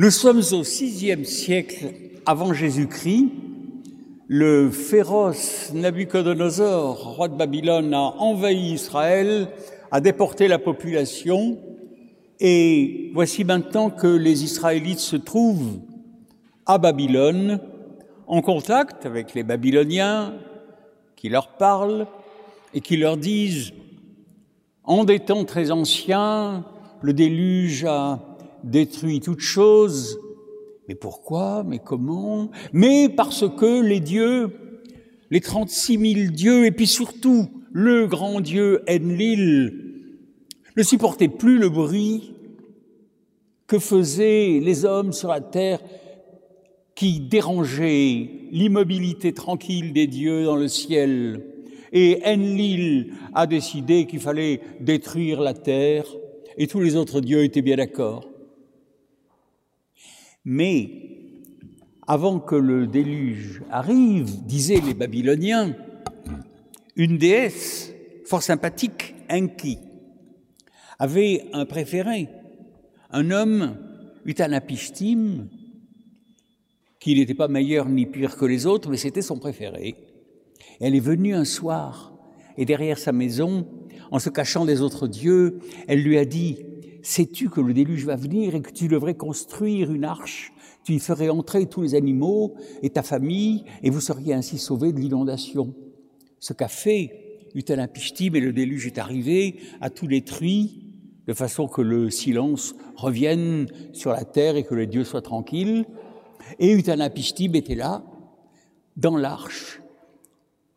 Nous sommes au sixième siècle avant Jésus-Christ. Le féroce Nabucodonosor, roi de Babylone, a envahi Israël, a déporté la population, et voici maintenant que les Israélites se trouvent à Babylone, en contact avec les Babyloniens, qui leur parlent et qui leur disent, en des temps très anciens, le déluge a détruit toute chose. Mais pourquoi? Mais comment? Mais parce que les dieux, les 36 000 dieux, et puis surtout le grand dieu Enlil, ne supportaient plus le bruit que faisaient les hommes sur la terre qui dérangeait l'immobilité tranquille des dieux dans le ciel. Et Enlil a décidé qu'il fallait détruire la terre, et tous les autres dieux étaient bien d'accord. Mais avant que le déluge arrive, disaient les Babyloniens, une déesse fort sympathique, Enki, avait un préféré, un homme, Utanapishtim, qui n'était pas meilleur ni pire que les autres, mais c'était son préféré. Elle est venue un soir, et derrière sa maison, en se cachant des autres dieux, elle lui a dit, sais-tu que le déluge va venir et que tu devrais construire une arche Tu y ferais entrer tous les animaux et ta famille, et vous seriez ainsi sauvés de l'inondation? Ce qu'a fait Utanapishtim et le déluge est arrivé, a tout détruit, de façon que le silence revienne sur la terre et que les dieux soient tranquilles. Et Utanapishtim était là, dans l'arche.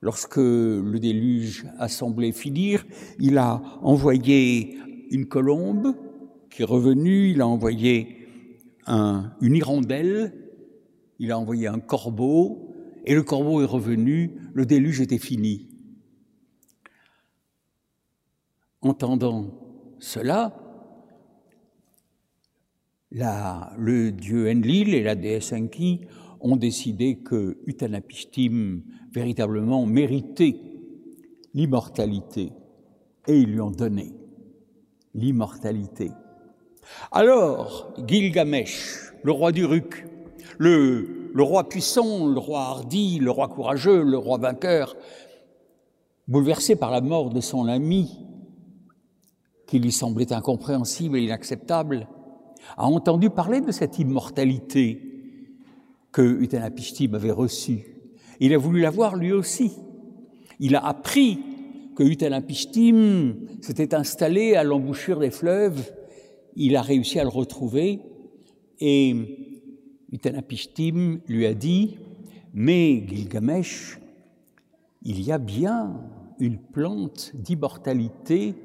Lorsque le déluge a semblé finir, il a envoyé une colombe qui est revenu, il a envoyé un, une hirondelle, il a envoyé un corbeau, et le corbeau est revenu, le déluge était fini. Entendant cela, la, le dieu Enlil et la déesse Enki ont décidé que Utanapishtim véritablement méritait l'immortalité et ils lui ont donné l'immortalité. Alors, Gilgamesh, le roi d'Uruk, le, le roi puissant, le roi hardi, le roi courageux, le roi vainqueur, bouleversé par la mort de son ami, qui lui semblait incompréhensible et inacceptable, a entendu parler de cette immortalité que Utanapishtim avait reçue. Il a voulu l'avoir lui aussi. Il a appris que Utanapishtim s'était installé à l'embouchure des fleuves il a réussi à le retrouver et Utanapishtim lui a dit Mais Gilgamesh, il y a bien une plante d'immortalité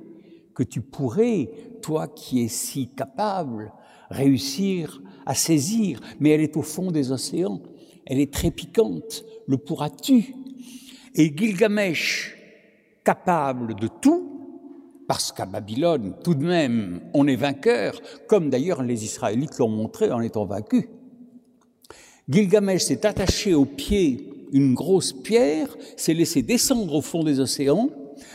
que tu pourrais, toi qui es si capable, réussir à saisir, mais elle est au fond des océans, elle est très piquante, le pourras-tu? Et Gilgamesh, capable de tout, parce qu'à Babylone, tout de même, on est vainqueur, comme d'ailleurs les Israélites l'ont montré en étant vaincus. Gilgamesh s'est attaché au pied une grosse pierre, s'est laissé descendre au fond des océans,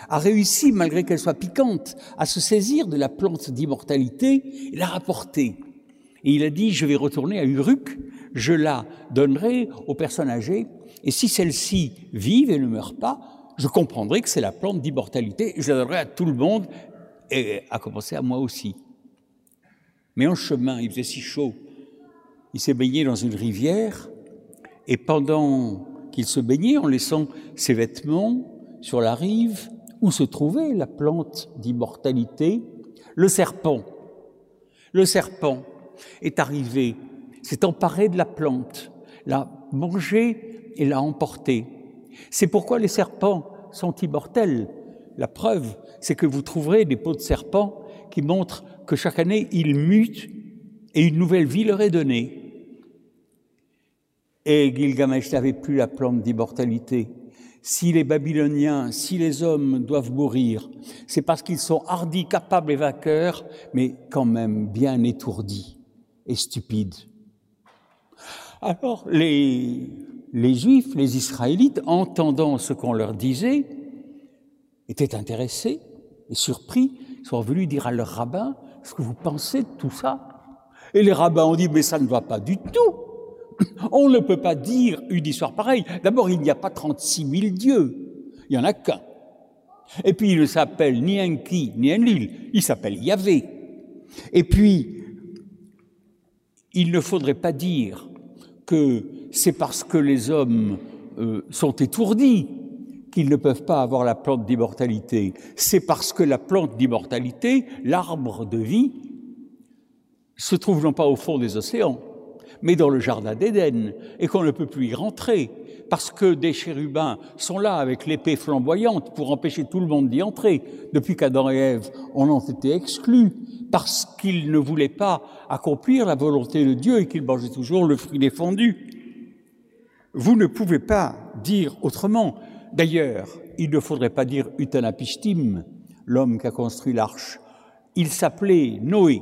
a réussi, malgré qu'elle soit piquante, à se saisir de la plante d'immortalité et l'a rapportée. Et il a dit, je vais retourner à Uruk, je la donnerai aux personnes âgées, et si celles-ci vivent et ne meurent pas, je comprendrai que c'est la plante d'immortalité, je la donnerai à tout le monde, et à commencer à moi aussi. Mais en chemin, il faisait si chaud, il s'est baigné dans une rivière, et pendant qu'il se baignait, en laissant ses vêtements sur la rive, où se trouvait la plante d'immortalité, le serpent, le serpent est arrivé, s'est emparé de la plante, l'a mangé et l'a emporté. C'est pourquoi les serpents sont immortels. La preuve, c'est que vous trouverez des peaux de serpents qui montrent que chaque année, ils mutent et une nouvelle vie leur est donnée. Et Gilgamesh n'avait plus la plante d'immortalité. Si les Babyloniens, si les hommes doivent mourir, c'est parce qu'ils sont hardis, capables et vainqueurs, mais quand même bien étourdis et stupides. Alors, les, les Juifs, les Israélites, entendant ce qu'on leur disait, étaient intéressés et surpris, sont venus dire à leur rabbin ce que vous pensez de tout ça? Et les rabbins ont dit, mais ça ne va pas du tout. On ne peut pas dire une histoire pareille. D'abord, il n'y a pas 36 000 dieux. Il n'y en a qu'un. Et puis, il ne s'appelle ni Enki, ni Enlil. Il s'appelle Yahvé. Et puis, il ne faudrait pas dire que c'est parce que les hommes euh, sont étourdis qu'ils ne peuvent pas avoir la plante d'immortalité. C'est parce que la plante d'immortalité, l'arbre de vie, se trouve non pas au fond des océans, mais dans le jardin d'Éden, et qu'on ne peut plus y rentrer, parce que des chérubins sont là avec l'épée flamboyante pour empêcher tout le monde d'y entrer. Depuis qu'Adam et Ève en ont été exclus, parce qu'ils ne voulaient pas accomplir la volonté de Dieu et qu'ils mangeaient toujours le fruit défendu. Vous ne pouvez pas dire autrement. D'ailleurs, il ne faudrait pas dire Utanapishtim, l'homme qui a construit l'arche. Il s'appelait Noé,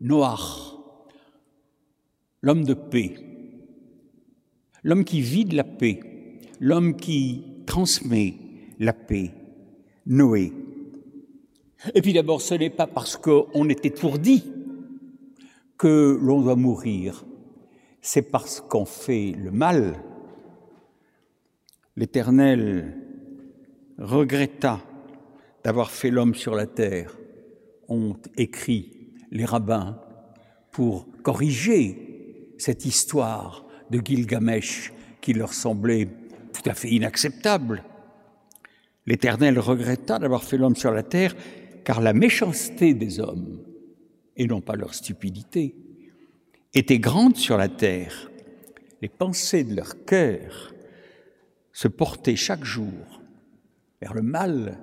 Noach, l'homme de paix, l'homme qui vit de la paix, l'homme qui transmet la paix, Noé. Et puis d'abord, ce n'est pas parce qu'on est étourdi que l'on doit mourir, c'est parce qu'on fait le mal. L'Éternel regretta d'avoir fait l'homme sur la terre, ont écrit les rabbins pour corriger cette histoire de Gilgamesh qui leur semblait tout à fait inacceptable. L'Éternel regretta d'avoir fait l'homme sur la terre, car la méchanceté des hommes, et non pas leur stupidité, était grande sur la terre. Les pensées de leur cœur se portaient chaque jour vers le mal.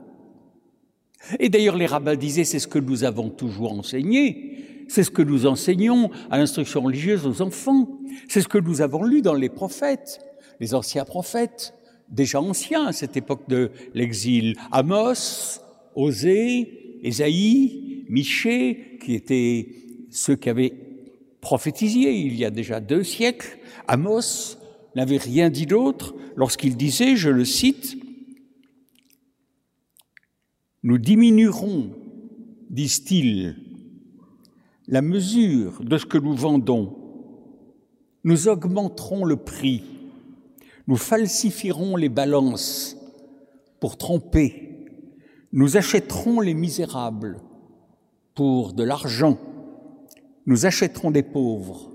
Et d'ailleurs, les rabbins disaient, c'est ce que nous avons toujours enseigné, c'est ce que nous enseignons à l'instruction religieuse aux enfants, c'est ce que nous avons lu dans les prophètes, les anciens prophètes, déjà anciens à cette époque de l'exil, Amos, Osée, Ésaïe, Michée, qui étaient ceux qui avaient prophétisé il y a déjà deux siècles. Amos n'avait rien dit d'autre lorsqu'il disait, je le cite, Nous diminuerons, disent-ils, la mesure de ce que nous vendons, nous augmenterons le prix, nous falsifierons les balances pour tromper, nous achèterons les misérables pour de l'argent, nous achèterons des pauvres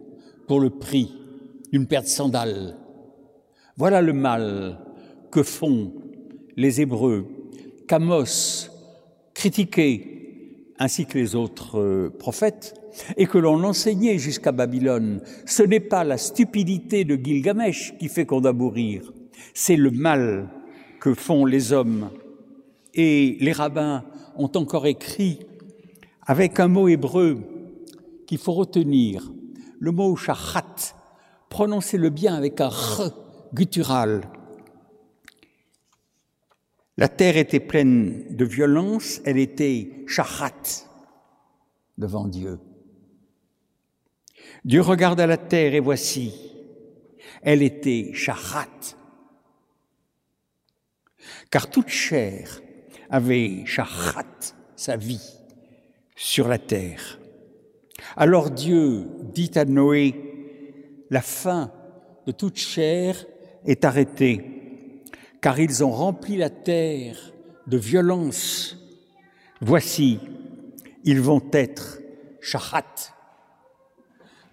pour le prix d'une paire de sandales. Voilà le mal que font les Hébreux, qu'Amos critiquait, ainsi que les autres euh, prophètes, et que l'on enseignait jusqu'à Babylone. Ce n'est pas la stupidité de Gilgamesh qui fait qu'on doit mourir, c'est le mal que font les hommes. Et les rabbins ont encore écrit avec un mot hébreu qu'il faut retenir, le mot shachat, prononcez-le bien avec un r guttural. La terre était pleine de violence, elle était shachat devant Dieu. Dieu regarda la terre et voici, elle était shachat. Car toute chair avait shachat, sa vie, sur la terre. Alors Dieu dit à Noé, la fin de toute chair est arrêtée, car ils ont rempli la terre de violence. Voici, ils vont être shachat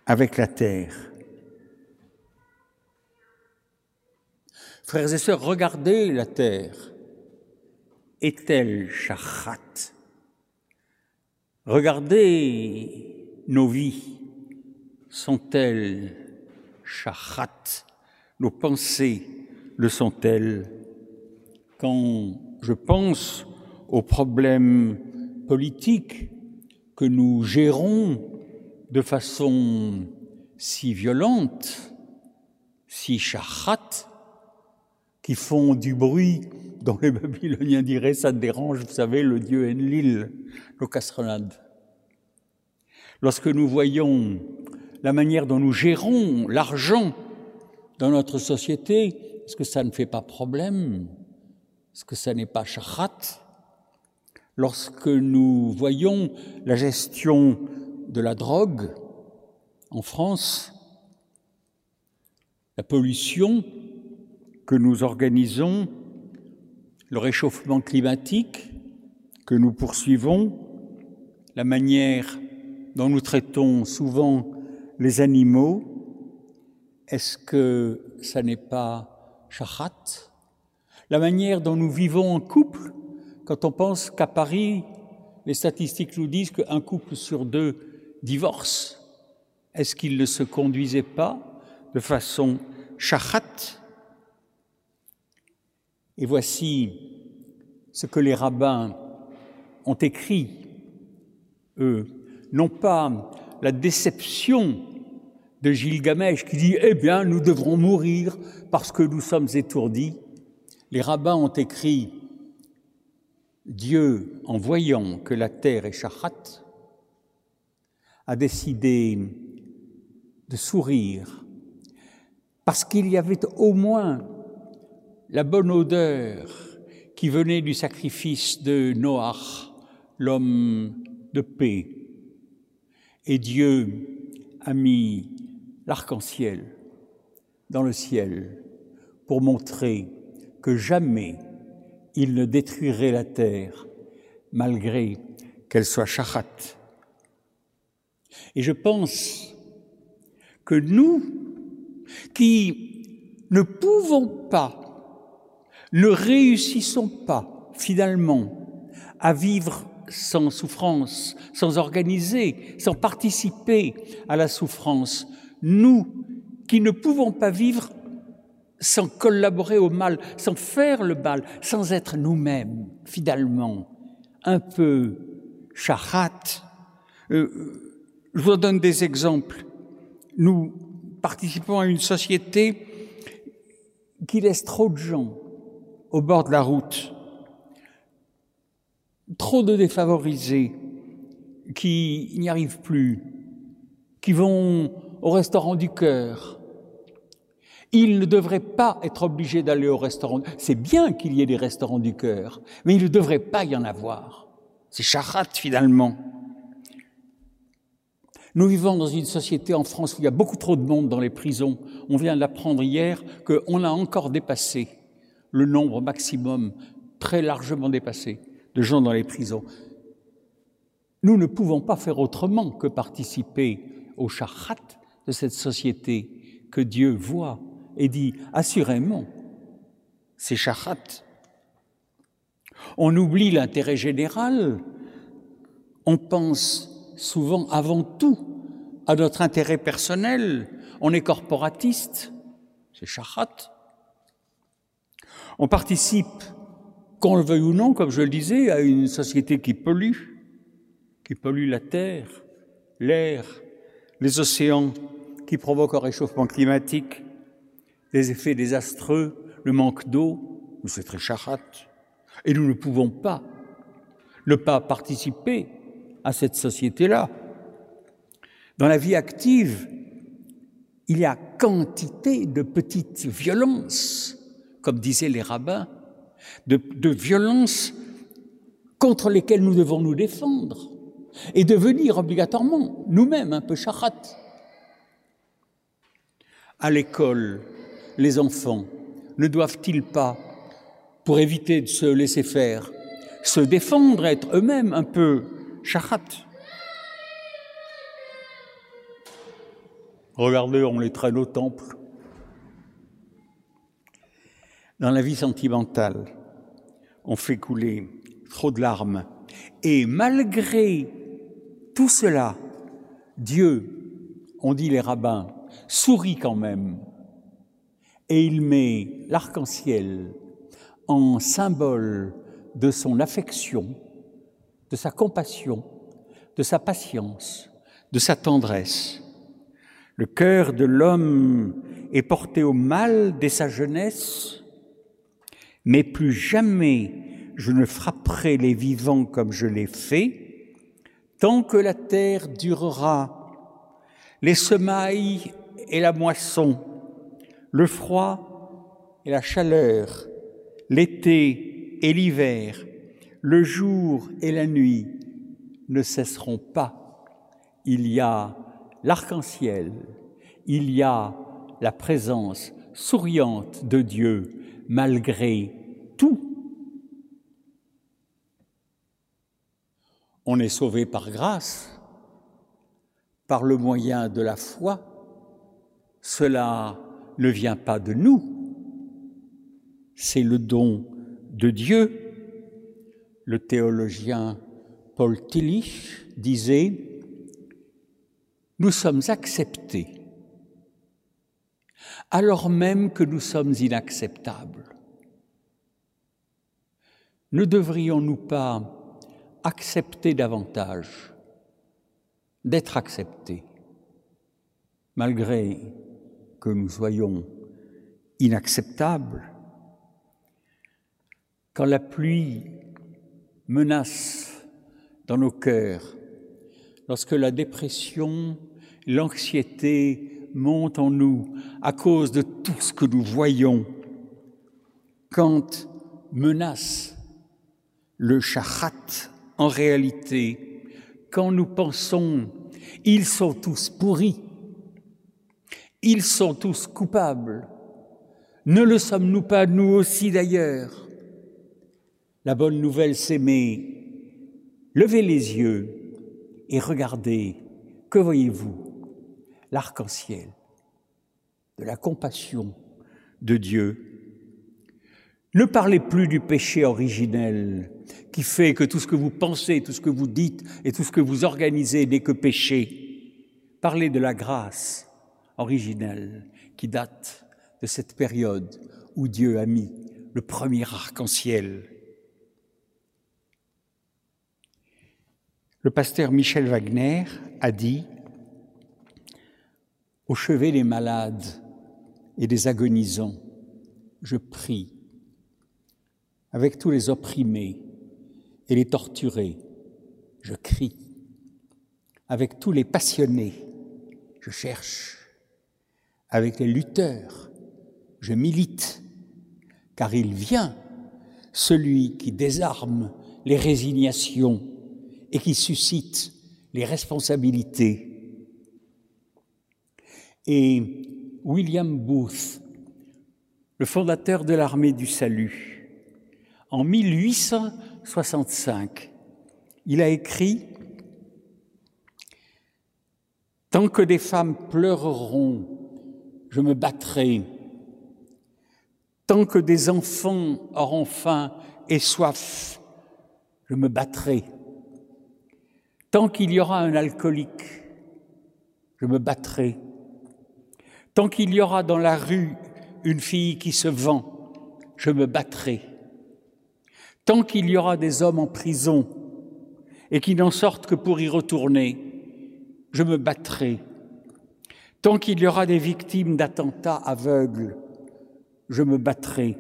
avec la terre. Frères et sœurs, regardez la terre. Est-elle shachat Regardez nos vies sont-elles shachat Nos pensées le sont-elles? Quand je pense aux problèmes politiques que nous gérons de façon si violente, si shachat, qui font du bruit dont les Babyloniens diraient ça dérange, vous savez, le dieu Enlil, nos castrolades lorsque nous voyons la manière dont nous gérons l'argent dans notre société, est-ce que ça ne fait pas problème? Est-ce que ça n'est pas chachat Lorsque nous voyons la gestion de la drogue En France, la pollution que nous organisons, le réchauffement climatique que nous poursuivons, la manière dont nous traitons souvent les animaux, est-ce que ça n'est pas chahat La manière dont nous vivons en couple, quand on pense qu'à Paris, les statistiques nous disent qu'un couple sur deux divorce, est-ce qu'il ne se conduisait pas de façon chahat Et voici ce que les rabbins ont écrit, eux, non pas la déception de Gilgamesh qui dit Eh bien, nous devrons mourir parce que nous sommes étourdis. Les rabbins ont écrit Dieu, en voyant que la terre est chahat, a décidé de sourire parce qu'il y avait au moins la bonne odeur qui venait du sacrifice de Noach, l'homme de paix. Et Dieu a mis l'arc-en-ciel dans le ciel pour montrer que jamais il ne détruirait la terre malgré qu'elle soit chachat. Et je pense que nous, qui ne pouvons pas, ne réussissons pas finalement à vivre sans souffrance, sans organiser, sans participer à la souffrance. Nous qui ne pouvons pas vivre sans collaborer au mal, sans faire le mal, sans être nous-mêmes, finalement, un peu charat. Euh, je vous donne des exemples. Nous participons à une société qui laisse trop de gens au bord de la route trop de défavorisés qui n'y arrivent plus, qui vont au restaurant du cœur. Ils ne devraient pas être obligés d'aller au restaurant. C'est bien qu'il y ait des restaurants du cœur, mais il ne devrait pas y en avoir. C'est charat finalement. Nous vivons dans une société en France où il y a beaucoup trop de monde dans les prisons. On vient d'apprendre hier qu'on a encore dépassé le nombre maximum, très largement dépassé de gens dans les prisons. Nous ne pouvons pas faire autrement que participer au chahat de cette société que Dieu voit et dit assurément, c'est chahat. On oublie l'intérêt général, on pense souvent avant tout à notre intérêt personnel, on est corporatiste, c'est chahat. On participe qu'on le veuille ou non, comme je le disais, à une société qui pollue, qui pollue la terre, l'air, les océans, qui provoque un réchauffement climatique, des effets désastreux, le manque d'eau, c'est très charat. Et nous ne pouvons pas ne pas participer à cette société-là. Dans la vie active, il y a quantité de petites violences, comme disaient les rabbins, de, violences contre lesquelles nous devons nous défendre et devenir obligatoirement nous-mêmes un peu charat. À l'école, les enfants ne doivent-ils pas, pour éviter de se laisser faire, se défendre, être eux-mêmes un peu charat Regardez, on les traîne au temple. Dans la vie sentimentale, on fait couler trop de larmes. Et malgré tout cela, Dieu, on dit les rabbins, sourit quand même. Et il met l'arc-en-ciel en symbole de son affection, de sa compassion, de sa patience, de sa tendresse. Le cœur de l'homme est porté au mal dès sa jeunesse, mais plus jamais je ne frapperai les vivants comme je l'ai fait, tant que la terre durera, les semailles et la moisson, le froid et la chaleur, l'été et l'hiver, le jour et la nuit ne cesseront pas. Il y a l'arc-en-ciel, il y a la présence souriante de Dieu malgré tout. On est sauvé par grâce, par le moyen de la foi. Cela ne vient pas de nous, c'est le don de Dieu. Le théologien Paul Tillich disait Nous sommes acceptés alors même que nous sommes inacceptables. Ne devrions-nous pas accepter davantage d'être acceptés, malgré que nous soyons inacceptables Quand la pluie menace dans nos cœurs, lorsque la dépression, l'anxiété monte en nous à cause de tout ce que nous voyons. Quand menace le chahat en réalité, quand nous pensons ils sont tous pourris, ils sont tous coupables, ne le sommes-nous pas nous aussi d'ailleurs? La bonne nouvelle, c'est levez les yeux et regardez, que voyez-vous? L'arc-en-ciel, de la compassion de Dieu. Ne parlez plus du péché originel qui fait que tout ce que vous pensez, tout ce que vous dites et tout ce que vous organisez n'est que péché. Parlez de la grâce originelle qui date de cette période où Dieu a mis le premier arc-en-ciel. Le pasteur Michel Wagner a dit au chevet des malades et des agonisants, je prie. Avec tous les opprimés et les torturés, je crie. Avec tous les passionnés, je cherche. Avec les lutteurs, je milite, car il vient celui qui désarme les résignations et qui suscite les responsabilités et William Booth, le fondateur de l'armée du salut, en 1865, il a écrit Tant que des femmes pleureront, je me battrai. Tant que des enfants auront faim et soif, je me battrai. Tant qu'il y aura un alcoolique, je me battrai. Tant qu'il y aura dans la rue une fille qui se vend, je me battrai. Tant qu'il y aura des hommes en prison et qui n'en sortent que pour y retourner, je me battrai. Tant qu'il y aura des victimes d'attentats aveugles, je me battrai.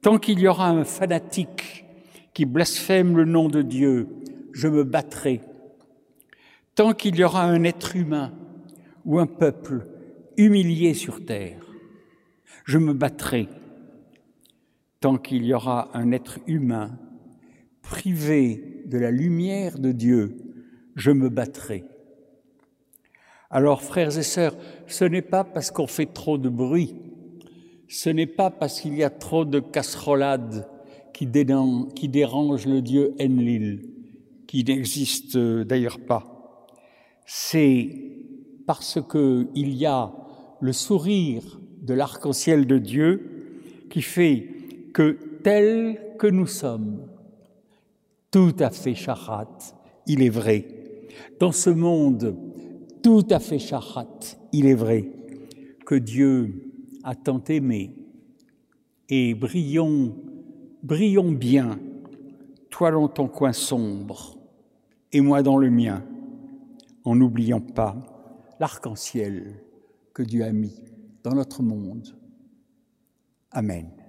Tant qu'il y aura un fanatique qui blasphème le nom de Dieu, je me battrai. Tant qu'il y aura un être humain ou un peuple humilié sur terre. Je me battrai tant qu'il y aura un être humain privé de la lumière de Dieu, je me battrai. Alors, frères et sœurs, ce n'est pas parce qu'on fait trop de bruit, ce n'est pas parce qu'il y a trop de casserolades qui, dérangent le Dieu Enlil, qui n'existe d'ailleurs pas. C'est parce qu'il y a le sourire de l'arc-en-ciel de Dieu qui fait que tel que nous sommes, tout à fait charat, il est vrai. Dans ce monde tout à fait charat, il est vrai que Dieu a tant aimé et brillons, brillons bien, toi dans ton coin sombre et moi dans le mien, en n'oubliant pas l'arc-en-ciel que Dieu a mis dans notre monde. Amen.